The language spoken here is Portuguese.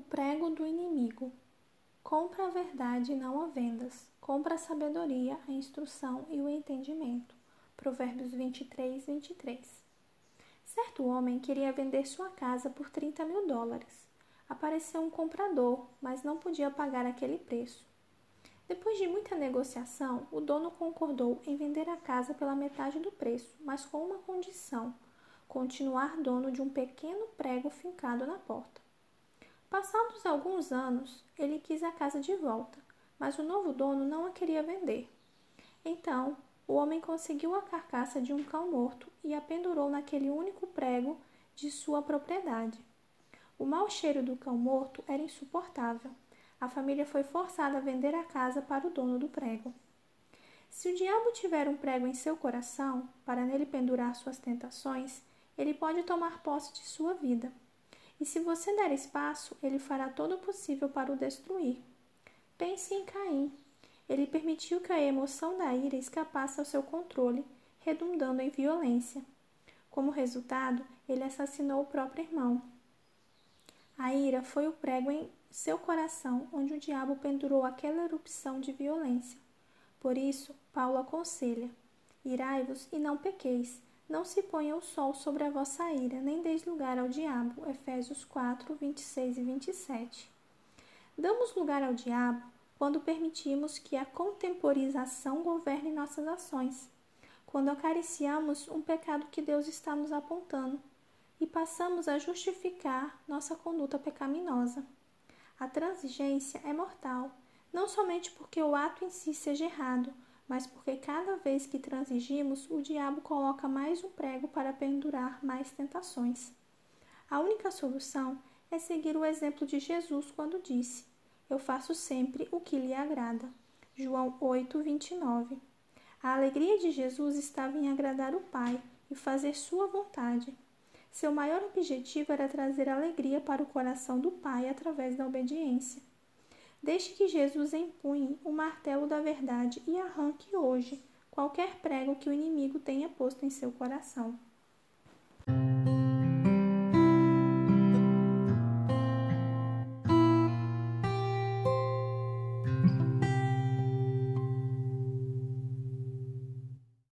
prego do inimigo. Compra a verdade, não a vendas. Compra a sabedoria, a instrução e o entendimento. Provérbios 23, 23. Certo homem queria vender sua casa por 30 mil dólares. Apareceu um comprador, mas não podia pagar aquele preço. Depois de muita negociação, o dono concordou em vender a casa pela metade do preço, mas com uma condição: continuar dono de um pequeno prego fincado na porta. Passados alguns anos, ele quis a casa de volta, mas o novo dono não a queria vender. Então, o homem conseguiu a carcaça de um cão morto e a pendurou naquele único prego de sua propriedade. O mau cheiro do cão morto era insuportável. A família foi forçada a vender a casa para o dono do prego. Se o diabo tiver um prego em seu coração, para nele pendurar suas tentações, ele pode tomar posse de sua vida. E se você der espaço, ele fará todo o possível para o destruir. Pense em Caim. Ele permitiu que a emoção da ira escapasse ao seu controle, redundando em violência. Como resultado, ele assassinou o próprio irmão. A ira foi o prego em seu coração onde o diabo pendurou aquela erupção de violência. Por isso, Paulo aconselha: Irai-vos e não pequeis, não se ponha o sol sobre a vossa ira, nem deis lugar ao diabo. Efésios 4, 26 e 27. Damos lugar ao diabo quando permitimos que a contemporização governe nossas ações, quando acariciamos um pecado que Deus está nos apontando e passamos a justificar nossa conduta pecaminosa. A transigência é mortal, não somente porque o ato em si seja errado, mas porque cada vez que transigimos, o diabo coloca mais um prego para pendurar mais tentações. A única solução é seguir o exemplo de Jesus quando disse: Eu faço sempre o que lhe agrada. João 8, 29. A alegria de Jesus estava em agradar o Pai e fazer sua vontade. Seu maior objetivo era trazer alegria para o coração do Pai através da obediência. Deixe que Jesus empunhe o martelo da verdade e arranque hoje qualquer prego que o inimigo tenha posto em seu coração.